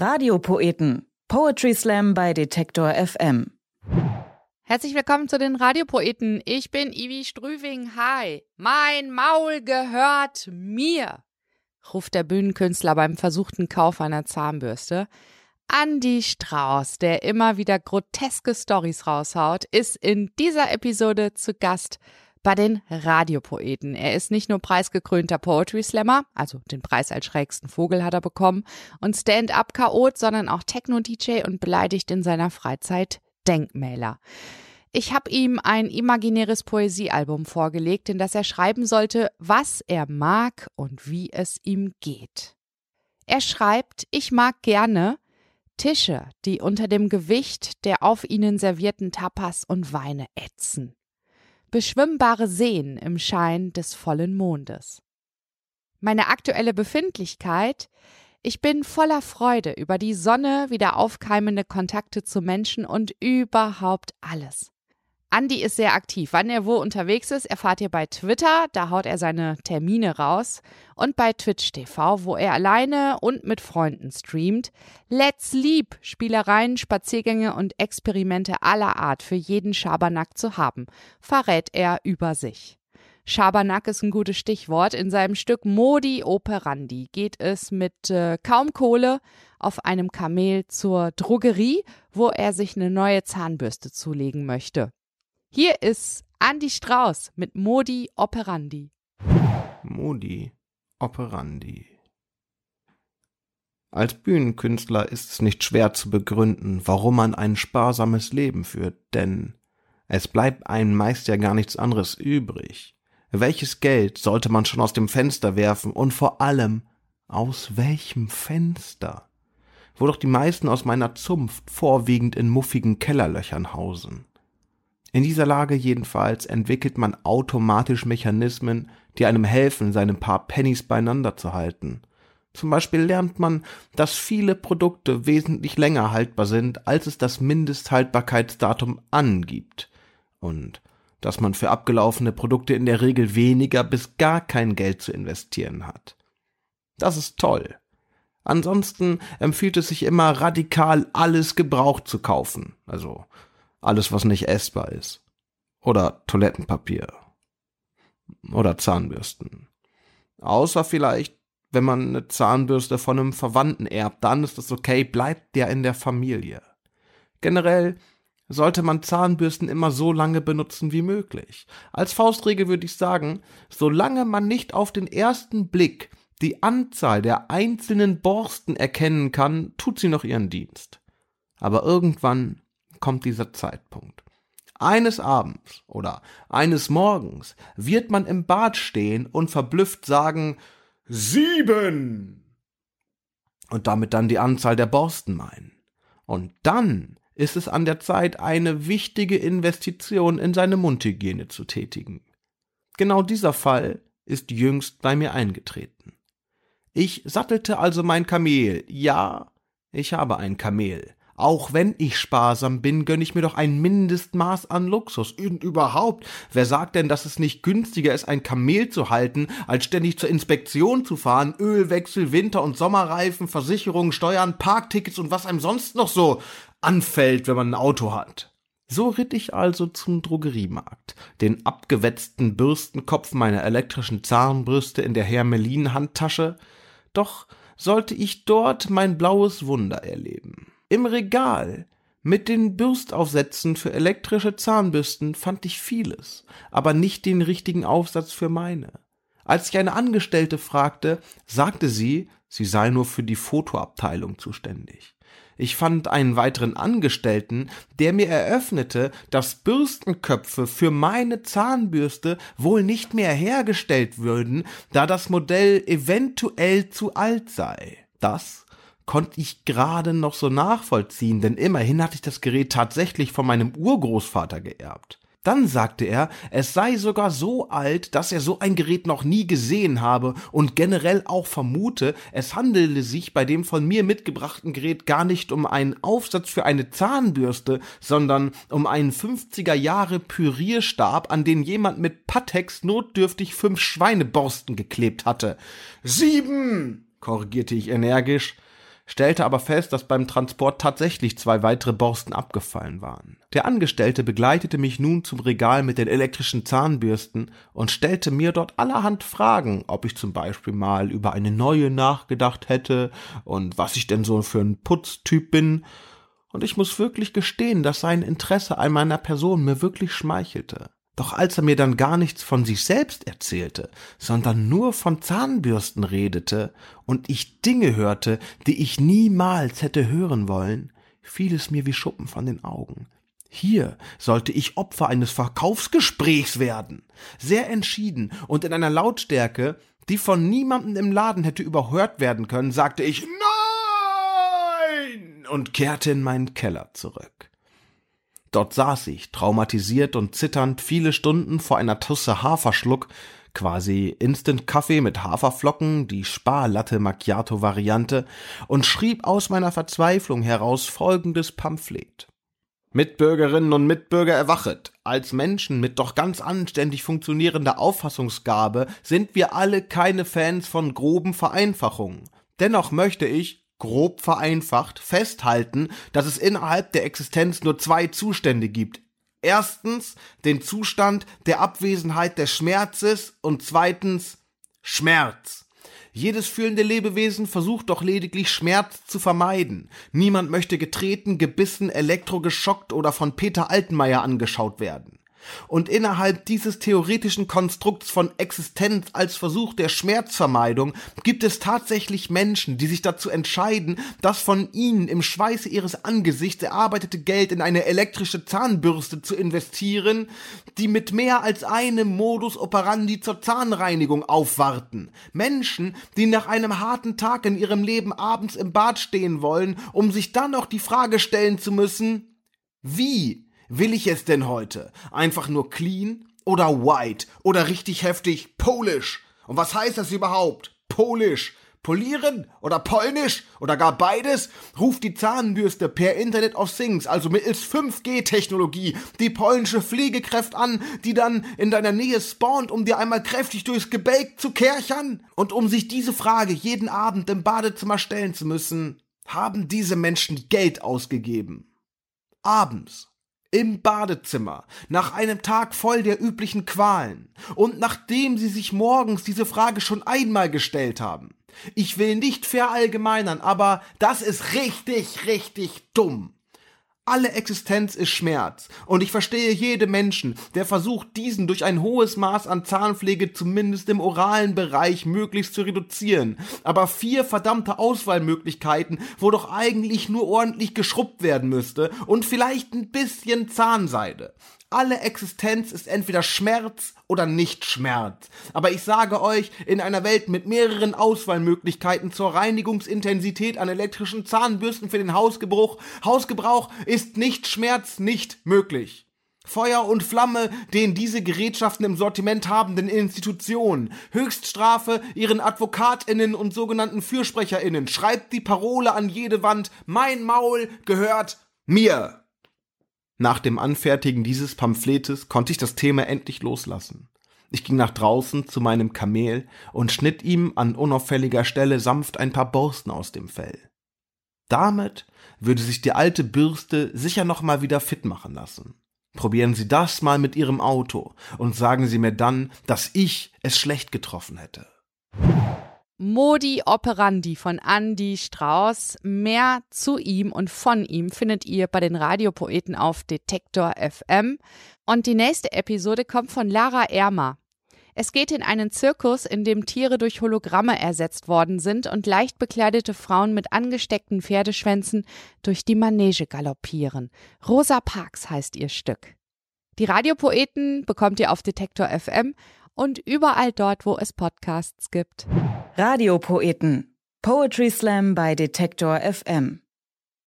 Radiopoeten. Poetry Slam bei Detektor FM. Herzlich willkommen zu den Radiopoeten. Ich bin Ivi Strüving. Hi. Mein Maul gehört mir, ruft der Bühnenkünstler beim versuchten Kauf einer Zahnbürste. Andy Strauß, der immer wieder groteske Stories raushaut, ist in dieser Episode zu Gast bei den Radiopoeten. Er ist nicht nur preisgekrönter Poetry Slammer, also den Preis als schrägsten Vogel hat er bekommen, und Stand-up-Chaot, sondern auch Techno-DJ und beleidigt in seiner Freizeit Denkmäler. Ich habe ihm ein imaginäres Poesiealbum vorgelegt, in das er schreiben sollte, was er mag und wie es ihm geht. Er schreibt, ich mag gerne Tische, die unter dem Gewicht der auf ihnen servierten Tapas und Weine ätzen beschwimmbare Seen im Schein des vollen Mondes. Meine aktuelle Befindlichkeit ich bin voller Freude über die Sonne, wieder aufkeimende Kontakte zu Menschen und überhaupt alles. Andy ist sehr aktiv. Wann er wo unterwegs ist, erfahrt ihr bei Twitter, da haut er seine Termine raus, und bei Twitch TV, wo er alleine und mit Freunden streamt. Let's Leap, Spielereien, Spaziergänge und Experimente aller Art für jeden Schabernack zu haben, verrät er über sich. Schabernack ist ein gutes Stichwort. In seinem Stück Modi Operandi geht es mit äh, kaum Kohle auf einem Kamel zur Drogerie, wo er sich eine neue Zahnbürste zulegen möchte. Hier ist Andy Strauß mit Modi Operandi. Modi Operandi. Als Bühnenkünstler ist es nicht schwer zu begründen, warum man ein sparsames Leben führt, denn es bleibt einem meist ja gar nichts anderes übrig. Welches Geld sollte man schon aus dem Fenster werfen und vor allem aus welchem Fenster? Wo doch die meisten aus meiner Zunft vorwiegend in muffigen Kellerlöchern hausen. In dieser Lage jedenfalls entwickelt man automatisch Mechanismen, die einem helfen, seine paar Pennies beieinander zu halten. Zum Beispiel lernt man, dass viele Produkte wesentlich länger haltbar sind, als es das Mindesthaltbarkeitsdatum angibt. Und dass man für abgelaufene Produkte in der Regel weniger bis gar kein Geld zu investieren hat. Das ist toll. Ansonsten empfiehlt es sich immer radikal alles gebraucht zu kaufen. Also alles, was nicht essbar ist. Oder Toilettenpapier. Oder Zahnbürsten. Außer vielleicht, wenn man eine Zahnbürste von einem Verwandten erbt, dann ist das okay, bleibt der in der Familie. Generell sollte man Zahnbürsten immer so lange benutzen wie möglich. Als Faustregel würde ich sagen, solange man nicht auf den ersten Blick die Anzahl der einzelnen Borsten erkennen kann, tut sie noch ihren Dienst. Aber irgendwann kommt dieser Zeitpunkt. Eines Abends oder eines Morgens wird man im Bad stehen und verblüfft sagen Sieben und damit dann die Anzahl der Borsten meinen. Und dann ist es an der Zeit, eine wichtige Investition in seine Mundhygiene zu tätigen. Genau dieser Fall ist jüngst bei mir eingetreten. Ich sattelte also mein Kamel. Ja, ich habe ein Kamel. Auch wenn ich sparsam bin, gönne ich mir doch ein Mindestmaß an Luxus. Und überhaupt, wer sagt denn, dass es nicht günstiger ist, ein Kamel zu halten, als ständig zur Inspektion zu fahren, Ölwechsel, Winter- und Sommerreifen, Versicherungen, Steuern, Parktickets und was einem sonst noch so anfällt, wenn man ein Auto hat. So ritt ich also zum Drogeriemarkt, den abgewetzten Bürstenkopf meiner elektrischen Zahnbürste in der Hermelin-Handtasche, doch sollte ich dort mein blaues Wunder erleben. Im Regal mit den Bürstaufsätzen für elektrische Zahnbürsten fand ich vieles, aber nicht den richtigen Aufsatz für meine. Als ich eine Angestellte fragte, sagte sie, sie sei nur für die Fotoabteilung zuständig. Ich fand einen weiteren Angestellten, der mir eröffnete, dass Bürstenköpfe für meine Zahnbürste wohl nicht mehr hergestellt würden, da das Modell eventuell zu alt sei. Das konnte ich gerade noch so nachvollziehen, denn immerhin hatte ich das Gerät tatsächlich von meinem Urgroßvater geerbt. Dann sagte er, es sei sogar so alt, dass er so ein Gerät noch nie gesehen habe und generell auch vermute, es handele sich bei dem von mir mitgebrachten Gerät gar nicht um einen Aufsatz für eine Zahnbürste, sondern um einen 50er Jahre Pürierstab, an den jemand mit Patex notdürftig fünf Schweineborsten geklebt hatte. Sieben! korrigierte ich energisch. Stellte aber fest, dass beim Transport tatsächlich zwei weitere Borsten abgefallen waren. Der Angestellte begleitete mich nun zum Regal mit den elektrischen Zahnbürsten und stellte mir dort allerhand Fragen, ob ich zum Beispiel mal über eine neue nachgedacht hätte und was ich denn so für ein Putztyp bin. Und ich muss wirklich gestehen, dass sein Interesse an meiner Person mir wirklich schmeichelte. Doch als er mir dann gar nichts von sich selbst erzählte, sondern nur von Zahnbürsten redete und ich Dinge hörte, die ich niemals hätte hören wollen, fiel es mir wie Schuppen von den Augen. Hier sollte ich Opfer eines Verkaufsgesprächs werden. Sehr entschieden und in einer Lautstärke, die von niemandem im Laden hätte überhört werden können, sagte ich Nein und kehrte in meinen Keller zurück. Dort saß ich, traumatisiert und zitternd, viele Stunden vor einer Tasse Haferschluck, quasi Instant-Kaffee mit Haferflocken, die Sparlatte Macchiato-Variante, und schrieb aus meiner Verzweiflung heraus folgendes Pamphlet. Mitbürgerinnen und Mitbürger erwachet. Als Menschen mit doch ganz anständig funktionierender Auffassungsgabe sind wir alle keine Fans von groben Vereinfachungen. Dennoch möchte ich, grob vereinfacht, festhalten, dass es innerhalb der Existenz nur zwei Zustände gibt. Erstens den Zustand der Abwesenheit des Schmerzes und zweitens Schmerz. Jedes fühlende Lebewesen versucht doch lediglich Schmerz zu vermeiden. Niemand möchte getreten, gebissen, elektrogeschockt oder von Peter Altenmeier angeschaut werden. Und innerhalb dieses theoretischen Konstrukts von Existenz als Versuch der Schmerzvermeidung gibt es tatsächlich Menschen, die sich dazu entscheiden, das von ihnen im Schweiße ihres Angesichts erarbeitete Geld in eine elektrische Zahnbürste zu investieren, die mit mehr als einem Modus operandi zur Zahnreinigung aufwarten. Menschen, die nach einem harten Tag in ihrem Leben abends im Bad stehen wollen, um sich dann noch die Frage stellen zu müssen, wie will ich es denn heute? Einfach nur clean oder white oder richtig heftig Polish? Und was heißt das überhaupt? Polish. Polieren oder polnisch oder gar beides? Ruft die Zahnbürste per Internet of Things, also mittels 5G-Technologie, die polnische Pflegekraft an, die dann in deiner Nähe spawnt, um dir einmal kräftig durchs Gebälk zu kerchern? Und um sich diese Frage jeden Abend im Badezimmer stellen zu müssen, haben diese Menschen Geld ausgegeben. Abends im Badezimmer, nach einem Tag voll der üblichen Qualen und nachdem sie sich morgens diese Frage schon einmal gestellt haben. Ich will nicht verallgemeinern, aber das ist richtig, richtig dumm. Alle Existenz ist Schmerz. Und ich verstehe jeden Menschen, der versucht, diesen durch ein hohes Maß an Zahnpflege zumindest im oralen Bereich möglichst zu reduzieren. Aber vier verdammte Auswahlmöglichkeiten, wo doch eigentlich nur ordentlich geschrubbt werden müsste und vielleicht ein bisschen Zahnseide. Alle Existenz ist entweder Schmerz oder nicht Schmerz. Aber ich sage euch, in einer Welt mit mehreren Auswahlmöglichkeiten zur Reinigungsintensität an elektrischen Zahnbürsten für den Hausgebrauch, Hausgebrauch ist nicht Schmerz nicht möglich. Feuer und Flamme den diese Gerätschaften im Sortiment habenden Institutionen. Höchststrafe ihren AdvokatInnen und sogenannten FürsprecherInnen. Schreibt die Parole an jede Wand. Mein Maul gehört mir. Nach dem Anfertigen dieses Pamphletes konnte ich das Thema endlich loslassen. Ich ging nach draußen zu meinem Kamel und schnitt ihm an unauffälliger Stelle sanft ein paar Borsten aus dem Fell. Damit würde sich die alte Bürste sicher noch mal wieder fit machen lassen. Probieren Sie das mal mit Ihrem Auto und sagen Sie mir dann, dass ich es schlecht getroffen hätte. Modi Operandi von Andy Strauß. Mehr zu ihm und von ihm findet ihr bei den Radiopoeten auf Detektor FM. Und die nächste Episode kommt von Lara Ermer. Es geht in einen Zirkus, in dem Tiere durch Hologramme ersetzt worden sind und leicht bekleidete Frauen mit angesteckten Pferdeschwänzen durch die Manege galoppieren. Rosa Parks heißt ihr Stück. Die Radiopoeten bekommt ihr auf Detektor FM und überall dort, wo es Podcasts gibt. Radiopoeten. Poetry Slam bei Detektor FM.